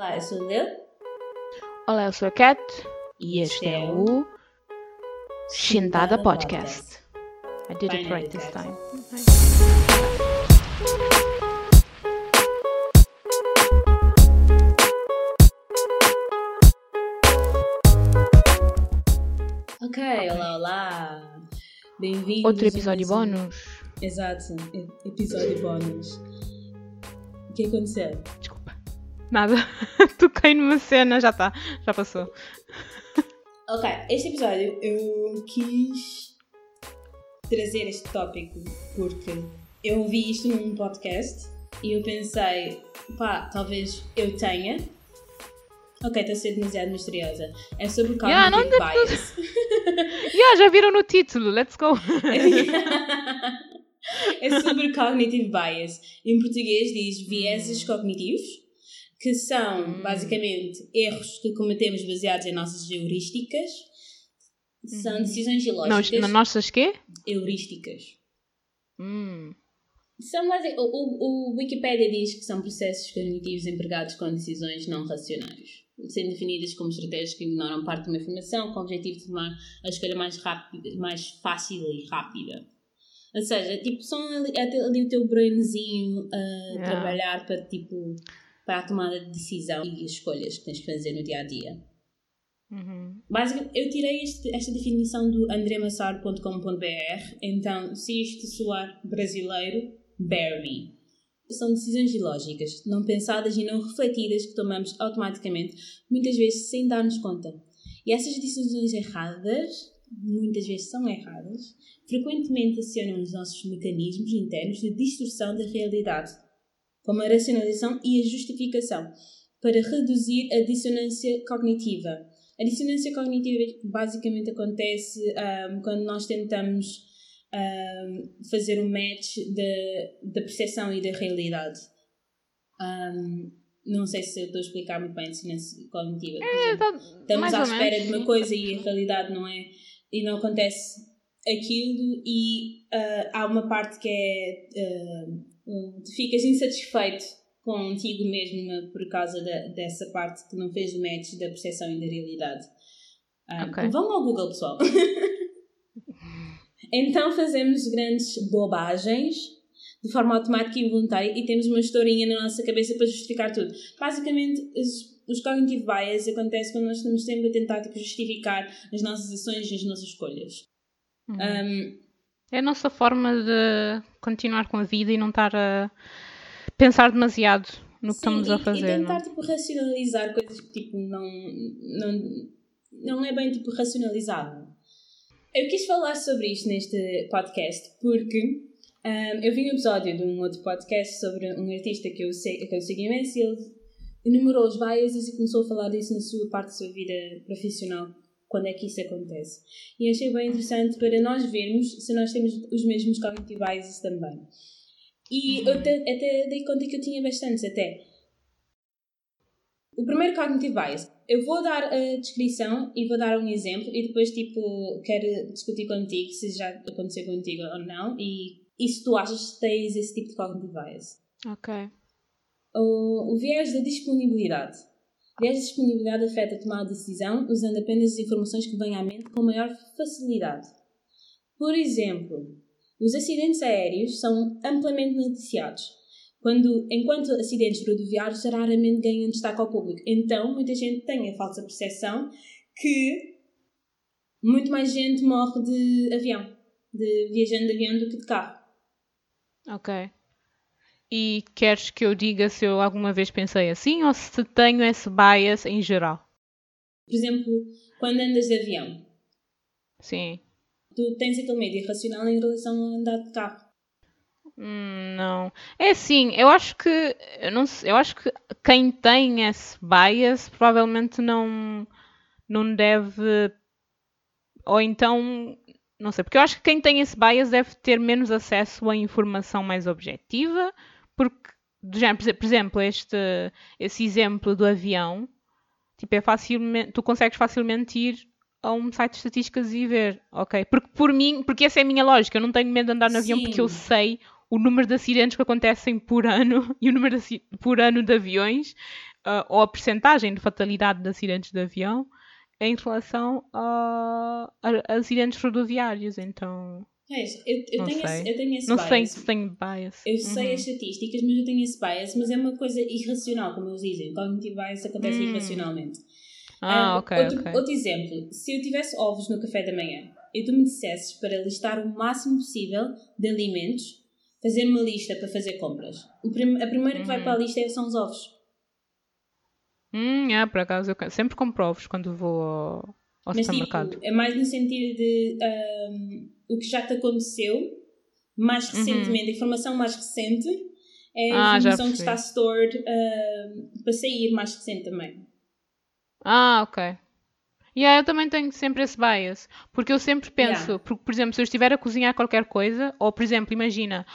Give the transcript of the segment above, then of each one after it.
Olá, eu sou a Lil. Olá, eu sou a Cat e este é o Shintada Podcast. I did it Finally, right this time. Ok, olá, olá. Bem-vindos. Outro episódio bónus. Exato, episódio bónus. O que aconteceu? Desculpa. Nada. Toquei numa cena, já está. Já passou. Ok, este episódio eu quis trazer este tópico porque eu ouvi isto num podcast e eu pensei, pá, talvez eu tenha. Ok, estou a ser demasiado misteriosa. É sobre cognitive Yeah, bias. Yeah, já viram no título. Let's go. é sobre cognitive bias. Em português diz vieses cognitivos, que são Hum. basicamente erros que cometemos baseados em nossas heurísticas. São Uhum. decisões ilógicas. na nossas quê? Heurísticas. Hum. São o, o, o Wikipedia diz que são processos cognitivos empregados com decisões não racionais, sendo definidas como estratégias que ignoram parte de uma informação com o objetivo de tomar a escolha mais rápida, mais fácil e rápida. Ou seja, tipo, são ali, ali o teu brainzinho a Yeah. trabalhar para, tipo, para a tomada de decisão e escolhas que tens que fazer no dia a dia. Uhum. Basicamente, eu tirei este- esta definição do andremassaro.com.br, então, se isto soar brasileiro, bear me. São decisões ilógicas, não pensadas e não refletidas que tomamos automaticamente, muitas vezes sem dar-nos conta. E essas decisões erradas, muitas vezes são erradas, frequentemente acionam os nossos mecanismos internos de distorção da realidade, como a racionalização e a justificação, para reduzir a dissonância cognitiva. A dissonância cognitiva basicamente acontece ahm, quando nós tentamos ahm, fazer um match da, da percepção e da realidade. Ahm, não sei se eu estou a explicar muito bem a dissonância cognitiva. Exemplo, Tá- estamos à espera menos, de uma coisa e a realidade não é e não acontece aquilo e ah, há uma parte que é ah, um, tu ficas insatisfeito contigo mesmo por causa da- dessa parte que não fez o match da percepção e da realidade Ah, Ok. vão ao Google pessoal então fazemos grandes bobagens de forma automática e involuntária e temos uma historinha na nossa cabeça para justificar tudo basicamente os, os cognitive bias acontecem quando nós estamos sempre a tentar tipo, justificar as nossas ações e as nossas escolhas Uhum. Um, É a nossa forma de continuar com a vida e não estar a pensar demasiado no que sim, estamos e, a fazer. e não tentar é? tipo, racionalizar coisas que tipo, não, não, não é bem tipo, racionalizável. Eu quis falar sobre isto neste podcast porque um, eu vi um episódio de um outro podcast sobre um artista que eu, sei, que eu sigo imenso e ele enumerou os biases e começou a falar disso na sua parte da sua vida profissional, quando é que isso acontece. E achei bem interessante para nós vermos se nós temos os mesmos cognitive biases também. E eu até, até dei conta que eu tinha bastantes até. O primeiro cognitive bias. Eu vou dar a descrição e vou dar um exemplo e depois, tipo, quero discutir contigo se já aconteceu contigo ou não e, e se tu achas que tens esse tipo de cognitive bias. Ok. O, o viés da disponibilidade. Viés da disponibilidade afeta a tomada de decisão usando apenas as informações que vêm à mente com maior facilidade. Por exemplo, os acidentes aéreos são amplamente noticiados, quando, enquanto acidentes rodoviários raramente ganham destaque ao público. Então, muita gente tem a falsa percepção que muito mais gente morre de avião, de viajando de avião do que de carro. Ok. E queres que eu diga se eu alguma vez pensei assim ou se tenho esse bias em geral? Por exemplo, quando andas de avião, Sim. tu tens aquele medo irracional em relação a andar de carro. Hum, não. É assim, eu acho que eu não eu acho que quem tem esse bias provavelmente não não deve ou então não sei, porque eu acho que quem tem esse bias deve ter menos acesso a informação mais objetiva, porque do género, por exe- por exemplo, este esse exemplo do avião, tipo é facilmente, tu consegues facilmente ir a um site de estatísticas e ver, ok? Porque por mim, porque essa é a minha lógica, eu não tenho medo de andar no avião Sim. porque eu sei o número de acidentes que acontecem por ano e o número de, por ano de aviões. uh, ou a percentagem de fatalidade de acidentes de avião em relação a, a acidentes rodoviários. Então. É, eu, eu, tenho esse, eu tenho esse não bias. sei se tenho bias. Eu sei uhum. as estatísticas, mas eu tenho esse bias. Mas é uma coisa irracional, como eles dizem. Cognitive bias acontece hum. irracionalmente. Ah, um, ok, outro. Outro exemplo. Se eu tivesse ovos no café da manhã e tu me dissesses para listar o máximo possível de alimentos, fazer uma lista para fazer compras. Prim a primeira uhum. que vai uhum. para a lista são os ovos. Hum, é, por acaso, eu sempre compro ovos quando vou ao, Mas, supermercado. Tipo, é mais no sentido de um, o que já te aconteceu, mais uhum. recentemente, uhum. a informação mais recente é a ah, informação que está stored uh, para sair mais recente também. Ah, ok. E yeah, eu também tenho sempre esse bias. Porque eu sempre penso, yeah. por, por exemplo, se eu estiver a cozinhar qualquer coisa, ou por exemplo, imagina,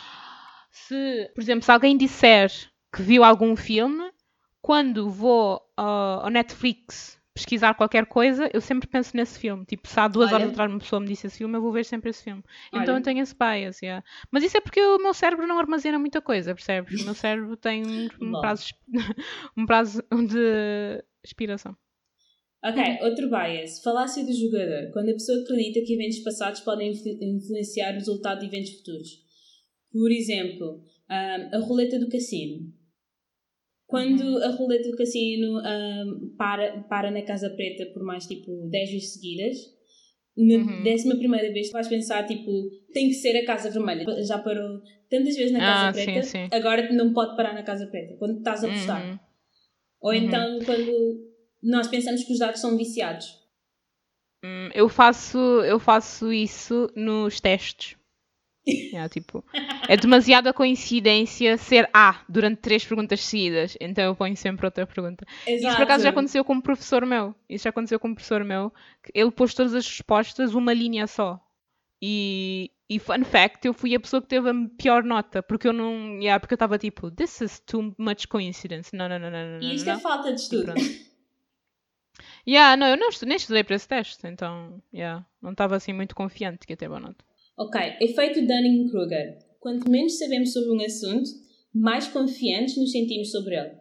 se, por exemplo, se alguém disser que viu algum filme, quando vou uh, ao Netflix pesquisar qualquer coisa, eu sempre penso nesse filme. Tipo, se há duas Olha. horas atrás uma pessoa me disse esse filme, eu vou ver sempre esse filme. Olha. Então eu tenho esse bias, yeah. Mas isso é porque o meu cérebro não armazena muita coisa, percebes? O meu cérebro tem um prazo, um prazo de expiração. Ok, outro bias. Falácia do jogador. Quando a pessoa acredita que eventos passados podem influenciar o resultado de eventos futuros. Por exemplo, um, a roleta do cassino. Quando uhum. a roleta do cassino um, para, para na Casa Preta por mais tipo 10 vezes seguidas, na uhum. décima primeira vez vais pensar tipo, tem que ser a Casa Vermelha. Já parou tantas vezes na Casa ah, Preta, sim, sim. agora não pode parar na Casa Preta, quando estás a apostar. Uhum. Ou uhum. então quando nós pensamos que os dados são viciados. Hum, eu faço, eu faço isso nos testes. É, tipo, é demasiada coincidência ser A durante três perguntas seguidas, então eu ponho sempre outra pergunta. Exato. Isso por acaso já aconteceu com um professor meu. Isso já aconteceu com um professor meu. ele pôs todas as respostas uma linha só. E, e fun fact, eu fui a pessoa que teve a pior nota, porque eu não. Yeah, porque eu estava tipo, this is too much coincidence. Não, não, não, não. não e isto é falta de estudo. Yeah, não, eu não estudei, nem estudei para esse teste, então, yeah, não estava assim muito confiante que ia ter boa nota. Ok, efeito Dunning-Kruger. Quanto menos sabemos sobre um assunto, mais confiantes nos sentimos sobre ele.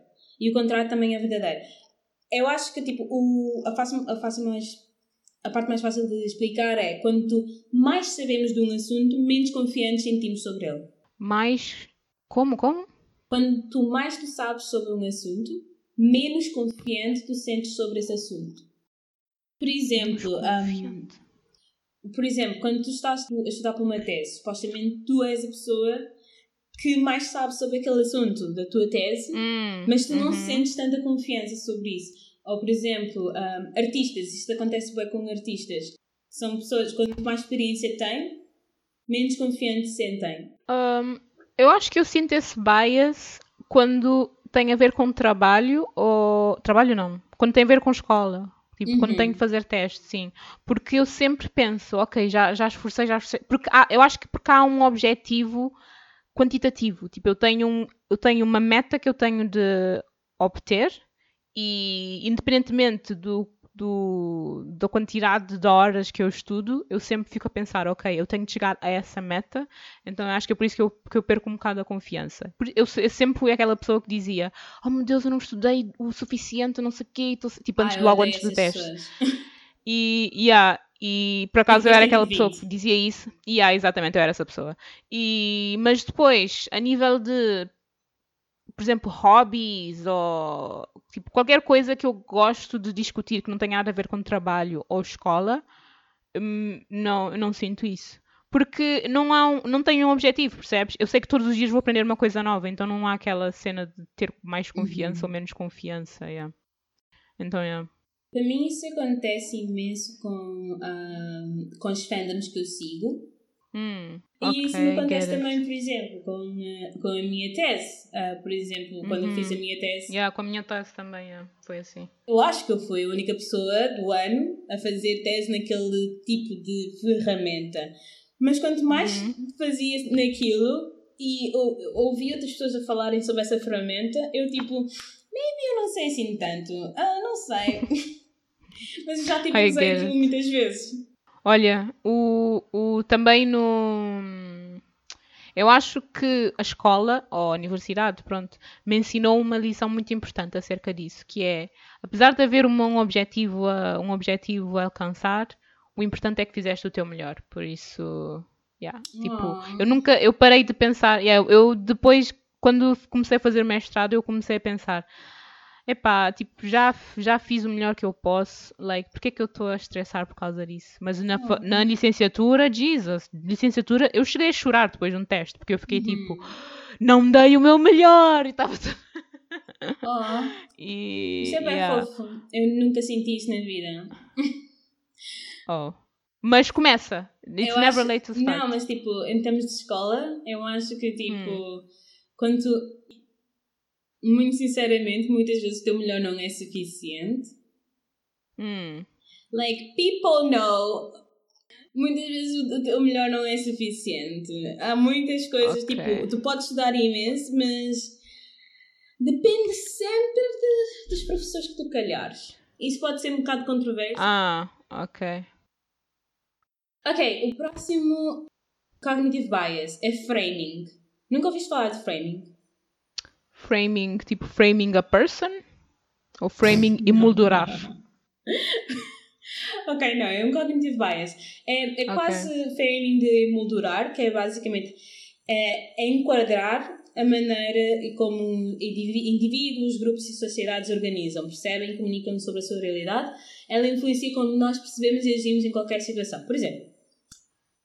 E o contrário também é verdadeiro. Eu acho que, tipo, o, a, fase, a, fase mais, a parte mais fácil de explicar é quanto mais sabemos de um assunto, menos confiantes sentimos sobre ele. Mais. Como? Como? Quanto mais tu sabes sobre um assunto, menos confiante tu sentes sobre esse assunto. Por exemplo, um, por exemplo, quando tu estás a estudar para uma tese, supostamente tu és a pessoa que mais sabe sobre aquele assunto da tua tese, hum, mas tu não uhum. sentes tanta confiança sobre isso. Ou, por exemplo, um, artistas, isto acontece bem com artistas. São pessoas que, quanto mais experiência têm, menos confiantes se sentem. Um, eu acho que eu sinto esse bias quando tem a ver com trabalho ou. Trabalho não. Quando tem a ver com escola. Tipo, uhum. quando tenho que fazer teste, sim. Porque eu sempre penso, ok, já, já esforcei, já esforcei. Porque há, eu acho que porque há um objetivo quantitativo. Tipo, eu tenho, um, eu tenho uma meta que eu tenho de obter e independentemente do do, da quantidade de horas que eu estudo, eu sempre fico a pensar, ok, eu tenho de chegar a essa meta, então acho que é por isso que eu, que eu perco um bocado a confiança. Eu, eu sempre fui aquela pessoa que dizia, oh meu Deus, eu não estudei o suficiente, não sei o quê, tô... tipo, antes, ah, logo antes do teste. E, yeah, e por acaso eu era aquela pessoa que dizia isso. E yeah, exatamente, eu era essa pessoa. E, mas depois, a nível de por exemplo, hobbies ou tipo, qualquer coisa que eu gosto de discutir que não tenha nada a ver com trabalho ou escola, hum, não, não sinto isso. Porque não, há um, não tenho um objetivo, percebes? Eu sei que todos os dias vou aprender uma coisa nova, então não há aquela cena de ter mais confiança uhum. ou menos confiança. Yeah. Então, yeah. Para mim isso acontece imenso com, um, com os fandoms que eu sigo Hum, e okay, isso me acontece também, por exemplo, com, a, com a minha tese. Uh, por exemplo, quando eu fiz a uhum. minha tese. Yeah, com a minha tese também, yeah, foi assim. Eu acho que eu fui a única pessoa do ano a fazer tese naquele tipo de ferramenta. Mas quanto mais uhum. fazia naquilo e ou, ouvi outras pessoas a falarem sobre essa ferramenta, eu tipo, maybe eu não sei assim tanto. Ah, não sei. Mas eu já tipo, usei aquilo muitas vezes. Olha, o, o, também no. Eu acho que a escola, ou a universidade, pronto, me ensinou uma lição muito importante acerca disso, que é, apesar de haver um objetivo a, um objetivo a alcançar, o importante é que fizeste o teu melhor. Por isso, yeah, tipo, oh. eu nunca, eu parei de pensar, yeah, eu depois, quando comecei a fazer mestrado, eu comecei a pensar, epá, tipo, já, já fiz o melhor que eu posso, like, porque é que eu estou a estressar por causa disso? Mas na, na licenciatura, Jesus, licenciatura, eu cheguei a chorar depois de um teste, porque eu fiquei uhum. tipo, não dei o meu melhor, e estava... Oh. e, isso é bem yeah. fofo, eu nunca senti isso na vida. oh. Mas começa. It's eu never acho, late to start. Não, mas tipo, em termos de escola, eu acho que tipo, hum. quando tu muito sinceramente, muitas vezes o teu melhor não é suficiente. Mm. Like, people know. Muitas vezes o teu melhor não é suficiente. Há muitas coisas, okay. tipo, tu podes estudar imenso, mas depende sempre de, dos professores que tu calhares. Isso pode ser um bocado controverso. Ah, ok. Ok, o próximo cognitive bias é framing. Nunca ouviste falar de framing? Framing, tipo framing a person? Ou framing emoldurar? ok, não, é um cognitive bias. É, é quase okay. framing de emoldurar, que é basicamente é, é enquadrar a maneira como indivíduos, grupos e sociedades organizam, percebem, comunicam sobre a sua realidade. Ela influencia como nós percebemos e agimos em qualquer situação. Por exemplo,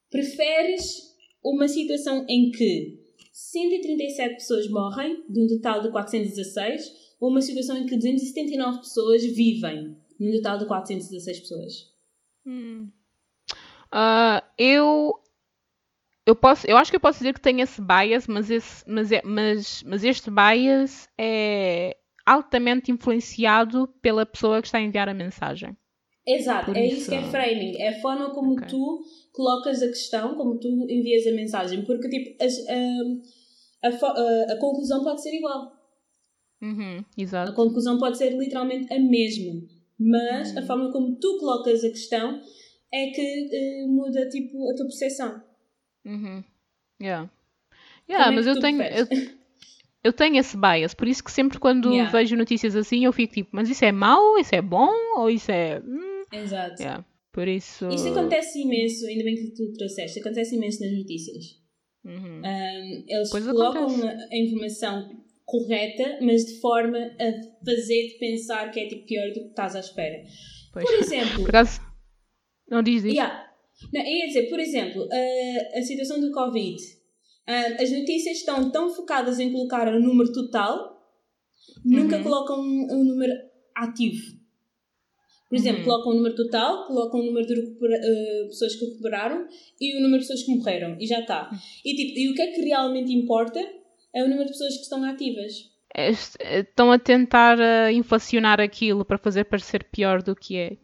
preferes uma situação em que 137 pessoas morrem, de um total de 416, ou uma situação em que 279 pessoas vivem, num total de 416 pessoas? Hum. Uh, eu eu posso eu acho que eu posso dizer que tenho esse bias mas esse mas, é, mas, mas este bias é altamente influenciado pela pessoa que está a enviar a mensagem exato é isso que é framing é a forma como okay. tu colocas a questão, como tu envias a mensagem, porque tipo, as, a, a, a, conclusão pode ser igual. Uhum, exato. A conclusão pode ser literalmente a mesma, mas uhum. a forma como tu colocas a questão é que uh, muda tipo a tua percepção. Uhum. Yeah. Yeah, é mas eu tenho. Eu, eu, tenho esse bias, por isso que sempre quando yeah. vejo notícias assim eu fico tipo, mas isso é mau, isso é bom, ou isso é. Hum? Exato. Yeah. Por isso. Isso acontece imenso, ainda bem que tu trouxeste, acontece imenso nas notícias. Uhum. Um, eles pois colocam a informação correta, mas de forma a fazer-te pensar que é tipo pior do que estás à espera. Pois. Por exemplo. Por acaso. Não diz isso. Yeah. Não, ia dizer, por exemplo, a, a situação do Covid. As notícias estão tão focadas em colocar o número total, nunca uhum. colocam um, um número ativo. Por exemplo, uhum. colocam o número total, colocam o número de uh, pessoas que recuperaram e o número de pessoas que morreram. E já está. E, tipo, e o que é que realmente importa é o número de pessoas que estão ativas. É, estão a tentar uh, inflacionar aquilo para fazer parecer pior do que é.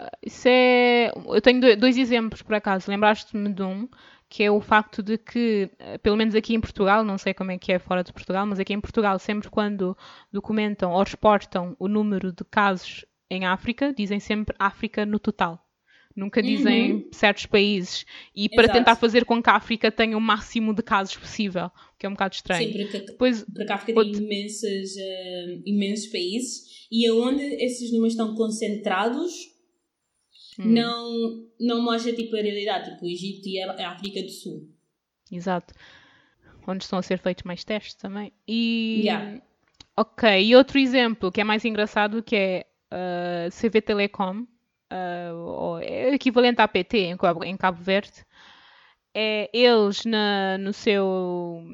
Uh, isso é. Eu tenho dois exemplos, por acaso. Lembraste-me de um, que é o facto de que, pelo menos aqui em Portugal, não sei como é que é fora de Portugal, mas aqui em Portugal, sempre quando documentam ou exportam o número de casos em África, dizem sempre África no total. Nunca dizem uhum. certos países. E para Exato. tentar fazer com que a África tenha o máximo de casos possível, que é um bocado estranho. Sim, porque, Depois, porque a África outro... tem imensas, uh, imensos países e aonde esses números estão concentrados hum. não, não mostra tipo, a realidade, tipo o Egito e a África do Sul. Exato. Onde estão a ser feitos mais testes também. E. Yeah. Ok, e outro exemplo que é mais engraçado que é uh, CV Telecom, uh, é equivalente à PT em Cabo, em Cabo Verde, é eles na, no seu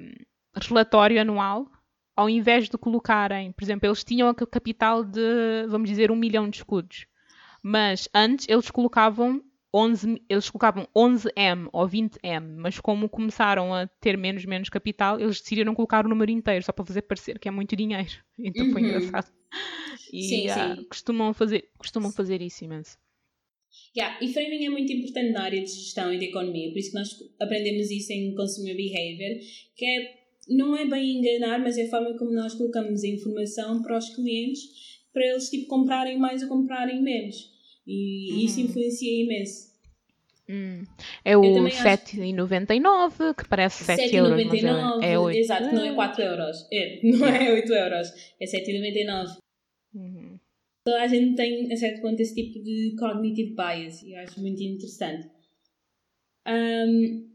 relatório anual, ao invés de colocarem, por exemplo, eles tinham a capital de, vamos dizer, um milhão de escudos, mas antes eles colocavam 11, eles colocavam 11M ou 20M, mas como começaram a ter menos menos capital, eles decidiram colocar o número inteiro, só para fazer parecer que é muito dinheiro. Então foi uhum. engraçado. E sim, uh, sim. Costumam, fazer, costumam fazer isso imenso. Yeah, e framing é muito importante na área de gestão e de economia, por isso que nós aprendemos isso em Consumer Behavior, que é, não é bem enganar, mas é a forma como nós colocamos a informação para os clientes, para eles tipo comprarem mais ou comprarem menos. E uhum. isso influencia imenso. Hum. É o 7,99 que parece 7 euros. 7,99, é, é 8. Exato, não é 4 euros. É, não é 8 euros, é 7,99. Toda a gente tem, a certo ponto, esse tipo de cognitive bias e eu acho muito interessante. Um,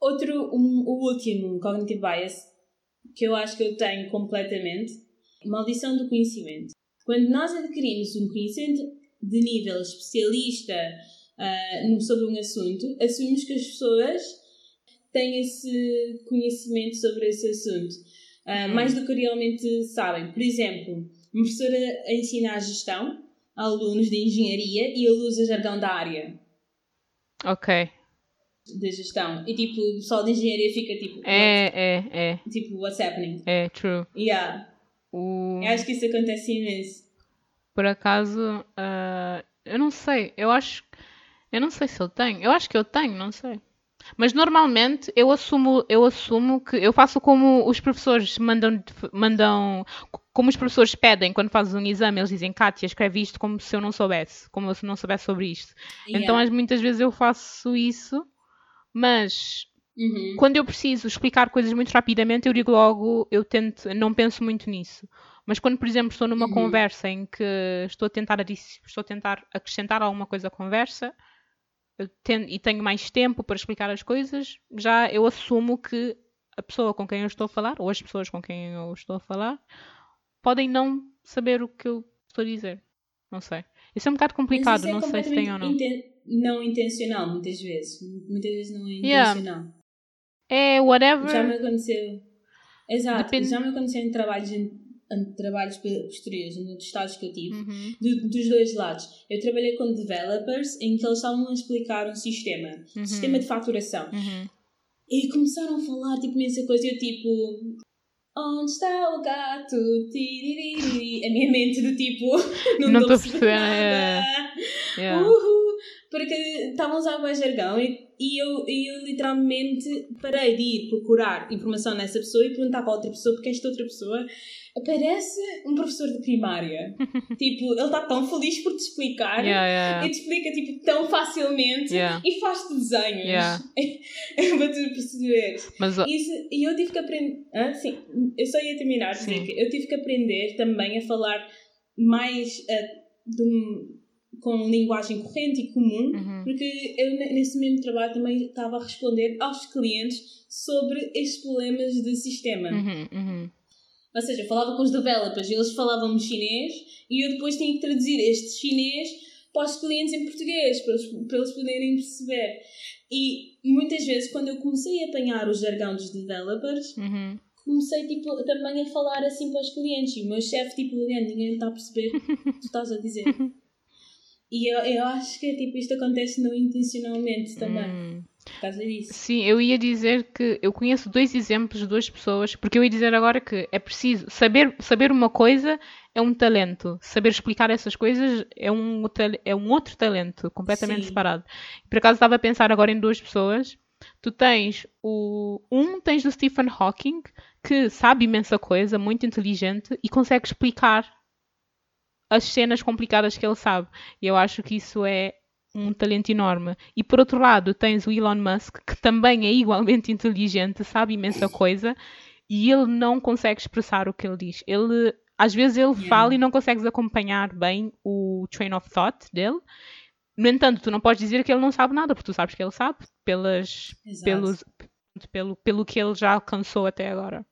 outro, um, o último cognitive bias que eu acho que eu tenho completamente, maldição do conhecimento. Quando nós adquirimos um conhecimento de nível especialista uh, sobre um assunto, assumimos que as pessoas têm esse conhecimento sobre esse assunto, uh, mais do que realmente sabem. Por exemplo, professora a ensinar gestão a alunos de engenharia e ele usa jargão da área. Ok. De gestão. E tipo, o pessoal de engenharia fica tipo. É, é, é. Tipo, what's happening? É, true. Yeah. O... Eu acho que isso acontece imenso. Por acaso, uh, eu não sei. Eu acho eu não sei se eu tenho. Eu acho que eu tenho, não sei. Mas normalmente eu assumo, eu assumo que eu faço como os professores mandam, mandam como os professores pedem quando fazes um exame, eles dizem Kátia, escreve isto como se eu não soubesse, como se eu não soubesse sobre isto. Yeah. Então muitas vezes eu faço isso, mas uhum. quando eu preciso explicar coisas muito rapidamente, eu digo logo, eu tento, não penso muito nisso. Mas quando, por exemplo, estou numa uhum. conversa em que estou a tentar, estou a tentar acrescentar alguma coisa à conversa, e tenho mais tempo para explicar as coisas, já eu assumo que a pessoa com quem eu estou a falar, ou as pessoas com quem eu estou a falar, podem não saber o que eu estou a dizer. Não sei. Isso é um bocado complicado, é não sei se tem ou não. Inten não intencional, muitas vezes. Muitas vezes não é intencional. Yeah. É whatever. Já me aconteceu. Exato. Depende... Já me aconteceu em trabalhos trabalhos posteriores, nos estados que eu tive, uhum. do, dos dois lados. Eu trabalhei com developers em que eles estavam a explicar um sistema, uhum. sistema de faturação. Uhum. E começaram a falar tipo imensa coisa e eu tipo. Onde está o gato? Tiririri. A minha mente do tipo. Não estou a perceber nada. Yeah. Uhul. Porque estavam a usar o jargão e e eu, eu literalmente parei de ir procurar informação nessa pessoa e perguntar para outra pessoa porque esta outra pessoa parece um professor de primária. tipo, ele está tão feliz por te explicar yeah, yeah. e te explica tipo, tão facilmente yeah. e faz-te desenhos yeah. para tu perceberes. Mas, Isso, e eu tive que aprender. Ah, sim, eu só ia terminar dizer que eu tive que aprender também a falar mais uh, de um com linguagem corrente e comum, uhum. porque eu nesse mesmo trabalho também estava a responder aos clientes sobre estes problemas de sistema. Uhum, uhum. Ou seja, eu falava com os developers, eles falavam chinês e eu depois tinha que traduzir este chinês para os clientes em português, para eles, para eles poderem perceber. E muitas vezes, quando eu comecei a apanhar o jargão dos developers, uhum. comecei tipo, também a falar assim para os clientes. E o meu chefe, tipo, ninguém está a perceber o que tu estás a dizer. E eu, eu acho que tipo, isto acontece não intencionalmente também. Hum. Por causa disso. Sim, eu ia dizer que eu conheço dois exemplos de duas pessoas, porque eu ia dizer agora que é preciso saber, saber uma coisa é um talento, saber explicar essas coisas é um, é um outro talento, completamente Sim. separado. Por acaso estava a pensar agora em duas pessoas. Tu tens o. Um tens o Stephen Hawking, que sabe imensa coisa, muito inteligente e consegue explicar as cenas complicadas que ele sabe. E eu acho que isso é um talento enorme. E por outro lado, tens o Elon Musk, que também é igualmente inteligente, sabe imensa coisa, e ele não consegue expressar o que ele diz. Ele, às vezes ele yeah. fala e não consegues acompanhar bem o train of thought dele. No entanto, tu não podes dizer que ele não sabe nada, porque tu sabes que ele sabe pelas, pelos, pelo, pelo que ele já alcançou até agora.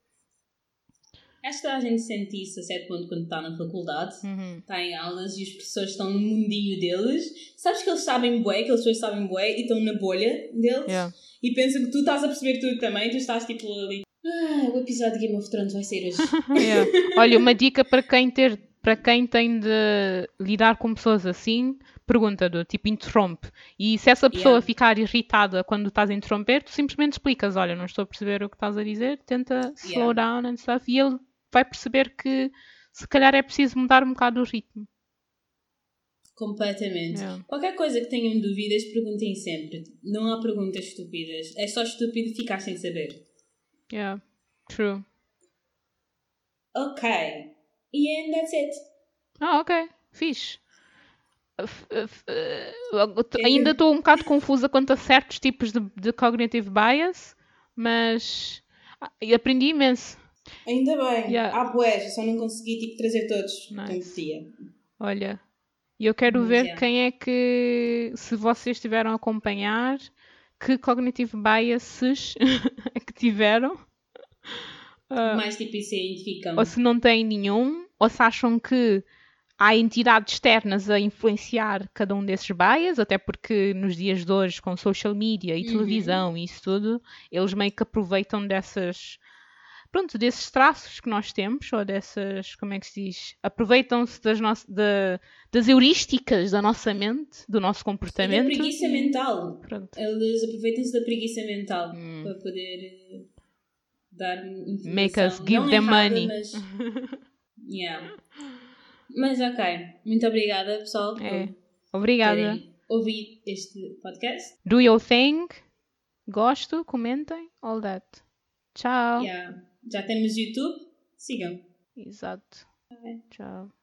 Acho que a gente sente isso a certo ponto quando está na faculdade, uhum. está em aulas e os professores estão no mundinho deles. Sabes que eles sabem bué, que eles sabem bué e estão na bolha deles. Yeah. E pensam que tu estás a perceber tudo também, tu estás tipo ali. Ah, o episódio de Game of Thrones vai ser hoje. yeah. Olha, uma dica para quem ter para quem tem de lidar com pessoas assim, pergunta do tipo interrompe. E se essa pessoa yeah. ficar irritada quando estás a interromper, tu simplesmente explicas: Olha, não estou a perceber o que estás a dizer, tenta slow yeah. down and stuff. E ele vai perceber que se calhar é preciso mudar um bocado o ritmo. Completamente. Yeah. Qualquer coisa que tenham dúvidas, perguntem sempre. Não há perguntas estúpidas. É só estúpido ficar sem saber. Yeah, true. Ok. And that's it. Ah, ok. Fixe. ainda estou um bocado confusa quanto a certos tipos de, de cognitive bias, mas ah, aprendi imenso. Ainda bem. Yeah. Há boés, só não consegui tipo, trazer todos nice. Olha, eu quero mas, ver yeah. quem é que, se vocês tiveram a acompanhar, que cognitive biases é que tiveram. Uh, Mais tipo isso identificam. Ou se não têm nenhum, ou se acham que há entidades externas a influenciar cada um desses bias, até porque nos dias de hoje, com social media e uhum. televisão e isso tudo, eles meio que aproveitam dessas. Pronto, desses traços que nós temos, ou dessas, como é que se diz? Aproveitam-se das, no... de... das heurísticas da nossa mente, do nosso comportamento. E da preguiça mental. Pronto. Eles aproveitam-se da preguiça mental hum. para poder eh, dar informação. Make us give Não them errada, money. Mas... yeah. Mas ok, muito obrigada pessoal é. Obrigada. ouvir este podcast. Do your thing. Gosto, comentem, all that. Tchau. Yeah. Já temos YouTube, sigam. Exato. Okay. Tchau.